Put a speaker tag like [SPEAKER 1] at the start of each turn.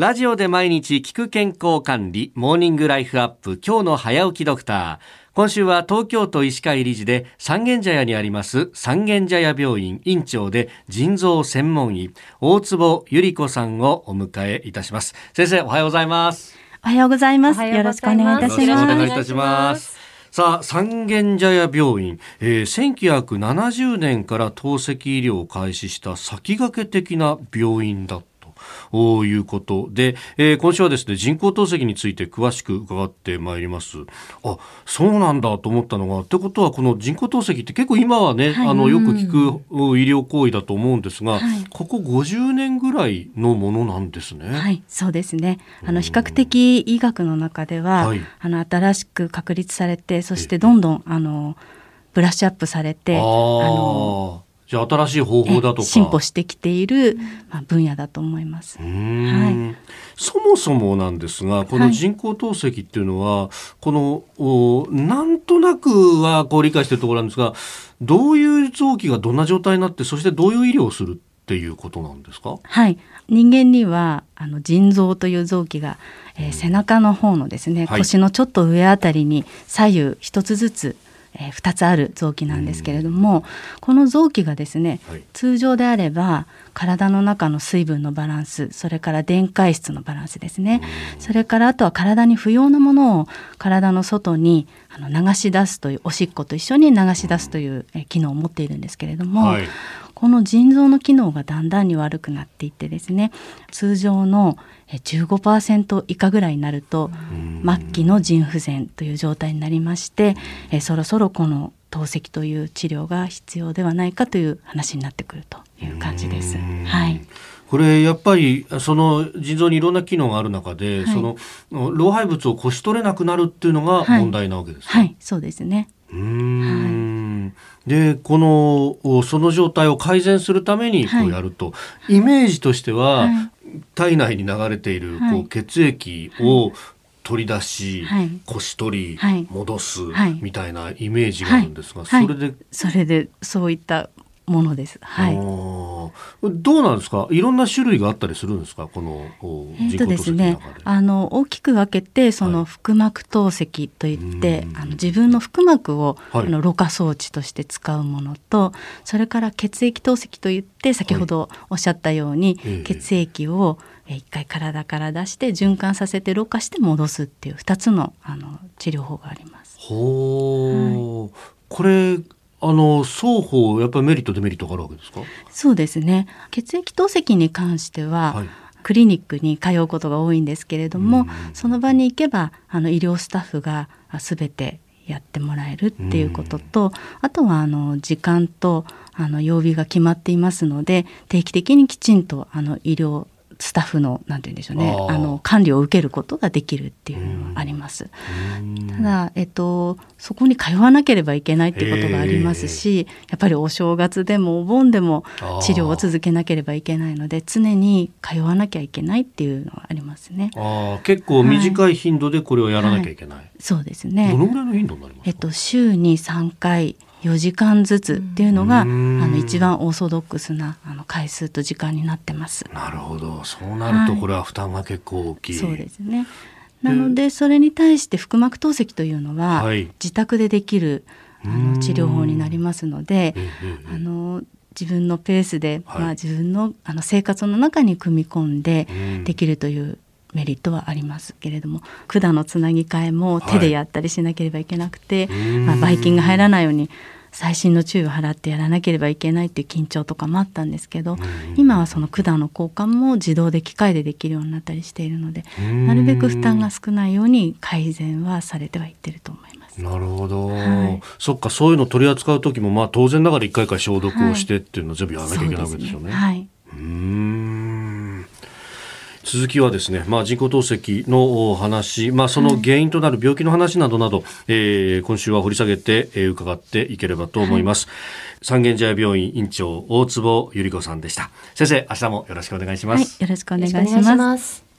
[SPEAKER 1] ラジオで毎日聞く健康管理、モーニングライフアップ、今日の早起きドクター。今週は東京都医師会理事で三軒茶屋にあります三軒茶屋病院院長で腎臓専門医、大坪ゆり子さんをお迎えいたします。先生、おはようございます。
[SPEAKER 2] おはようございます。
[SPEAKER 3] よ
[SPEAKER 2] ろしくお願いいたし
[SPEAKER 1] よろしくお願い
[SPEAKER 2] ます。
[SPEAKER 1] いたします。さあ、三軒茶屋病院、えー、1970年から透析医療を開始した先駆け的な病院だということで、えー今週はですね、人工透析について詳しく伺ってまいります。あ、そうなんだと思ったのが、ってことはこの人工透析って結構今はね、
[SPEAKER 2] はい。
[SPEAKER 1] あの、よく聞くうん医療行為だと思うんですが、
[SPEAKER 2] はい。
[SPEAKER 1] ここ50年ぐらいのものなんですね。
[SPEAKER 2] はい、そうですね。あの比較的医学の中では、
[SPEAKER 1] はい。
[SPEAKER 2] あの新しく確立されて、そしてどんどんあのブラッシュアップされて、
[SPEAKER 1] あ
[SPEAKER 2] あの
[SPEAKER 1] あ、じゃあ新しい方法だとか。
[SPEAKER 2] え進歩してきている、まあ、分野だと思います。
[SPEAKER 1] う。ーん。そもそもなんですがこの人工透析っていうのは、このおなんとなくはこう理解しているところなんですがどういう臓器がどんな状態になってそしてどういう医療をするっていうことなんですか？
[SPEAKER 2] はい、人間にはあの腎臓という臓器が、えー背中の方のですね、
[SPEAKER 1] はい。
[SPEAKER 2] 腰のちょっと上あたりに左右一つずつ、えー、2つある臓器なんですけれども、この臓器がですね、
[SPEAKER 1] はい。
[SPEAKER 2] 通常であれば体の中の水分のバランスそれから電解質のバランスですね、それからあとは体に不要なものを体の外にあの流し出すというおしっこと一緒に流し出すという、えー機能を持っているんですけれども、
[SPEAKER 1] はい。
[SPEAKER 2] この腎臓の機能がだんだんに悪くなっていってですね通常のえ15%以下ぐらいになると末期の腎不全という状態になりましてえそろそろこの透析という治療が必要ではないかという話になってくるという感じです。
[SPEAKER 1] うん。
[SPEAKER 2] はい。
[SPEAKER 1] これやっぱりその腎臓にいろんな機能がある中で、
[SPEAKER 2] はい。
[SPEAKER 1] その老廃物をこし取れなくなるっていうのが
[SPEAKER 2] はい。
[SPEAKER 1] 問題なわけですか、
[SPEAKER 2] はい、そうですね。
[SPEAKER 1] うーん。でこのおその状態を改善するためにこ
[SPEAKER 2] はい。
[SPEAKER 1] うやると、イメージとしては、
[SPEAKER 2] はい。
[SPEAKER 1] 体内に流れている
[SPEAKER 2] はい。
[SPEAKER 1] こう血液を取り出し、
[SPEAKER 2] はい。
[SPEAKER 1] こし取り、
[SPEAKER 2] はい。
[SPEAKER 1] 戻す、
[SPEAKER 2] はい。
[SPEAKER 1] みたいなイメージがあるんですが、
[SPEAKER 2] はい。
[SPEAKER 1] それで、
[SPEAKER 2] それでそういったものです。はい。
[SPEAKER 1] どうなんですか？いろんな種類があったりするんですか？この人工透
[SPEAKER 2] ですね
[SPEAKER 1] 析の中で。、
[SPEAKER 2] あの大きく分けてそ
[SPEAKER 1] はい。
[SPEAKER 2] の腹膜透析といって、
[SPEAKER 1] うん。
[SPEAKER 2] あの自分の腹膜を、
[SPEAKER 1] はい。
[SPEAKER 2] あのろ過装置として使うものとそれから血液透析といって先ほどおっしゃったように、
[SPEAKER 1] ええ。
[SPEAKER 2] 血液をえー一回体から出して循環させてろ過して戻すっていう2つのあの治療法があります。
[SPEAKER 1] ほう、これあの双方やっぱりメリットデメリットがあるわけですか？
[SPEAKER 2] そうですね。血液透析に関しては、
[SPEAKER 1] はい。
[SPEAKER 2] クリニックに通うことが多いんですけれども、
[SPEAKER 1] うん。
[SPEAKER 2] その場に行けばあの医療スタッフがあ全てやってもらえるっていうことと、あとはあの時間とあの曜日が決まっていますので定期的にきちんとあの医療スタッフのなんて言うんでしょうね。
[SPEAKER 1] あ
[SPEAKER 2] の管理を受けることができるっていうのはあります。
[SPEAKER 1] うん。
[SPEAKER 2] ただ、えっと、そこに通わなければいけないっていうことがありますし、やっぱりお正月でもお盆でも治療を続けなければいけないので常に通わなきゃいけないっていうのはありますね。
[SPEAKER 1] ああ結構短い頻度でこれをやらなきゃいけない、
[SPEAKER 2] そうです
[SPEAKER 1] ど
[SPEAKER 2] ね。
[SPEAKER 1] のぐらいの頻度になりますか、
[SPEAKER 2] えっと、週に3回4時間ずつっていうのが、
[SPEAKER 1] うん。
[SPEAKER 2] あの一番オーソドックスなあの回数と時間になってます。
[SPEAKER 1] なるほど。そうなると
[SPEAKER 2] はい。
[SPEAKER 1] これは負担が結構大きい、
[SPEAKER 2] そうですね。なのでそれに対して腹膜透析というのは、
[SPEAKER 1] はい。
[SPEAKER 2] 自宅でできるあ
[SPEAKER 1] うん。
[SPEAKER 2] の治療法になりますので、あの自分のペースで、
[SPEAKER 1] はい。
[SPEAKER 2] まあ、自分のあの生活の中に組み込んで
[SPEAKER 1] うん。
[SPEAKER 2] できるというメリットはありますけれども管のつなぎ替えも手でやったりしなければいけなくて、
[SPEAKER 1] うん。
[SPEAKER 2] まあ、ばい菌が入らないように細心の注意を払ってやらなければいけないっていう緊張とかもあったんですけど、今はその管の交換も自動で機械でできるようになったりしているので、
[SPEAKER 1] うん。
[SPEAKER 2] なるべく負担が少ないように改善はされてはいってると思います。
[SPEAKER 1] なるほど、
[SPEAKER 2] はい。
[SPEAKER 1] そっかそういうの取り扱う時もまあ当然ながら一回一回消毒をしてっていうのを全部やらなきゃいけないわけですよね。
[SPEAKER 2] はい。
[SPEAKER 1] うーん続きはですね、まあ、人工透析のお話、まあ、その原因となる病気の話などなど、えー今週は掘り下げて、えー伺っていければと思います。三軒茶屋病院院長大坪由里子さんでした。先生、明日もよろしくお願いします。
[SPEAKER 2] はい、よろしくお願いし。
[SPEAKER 3] ます。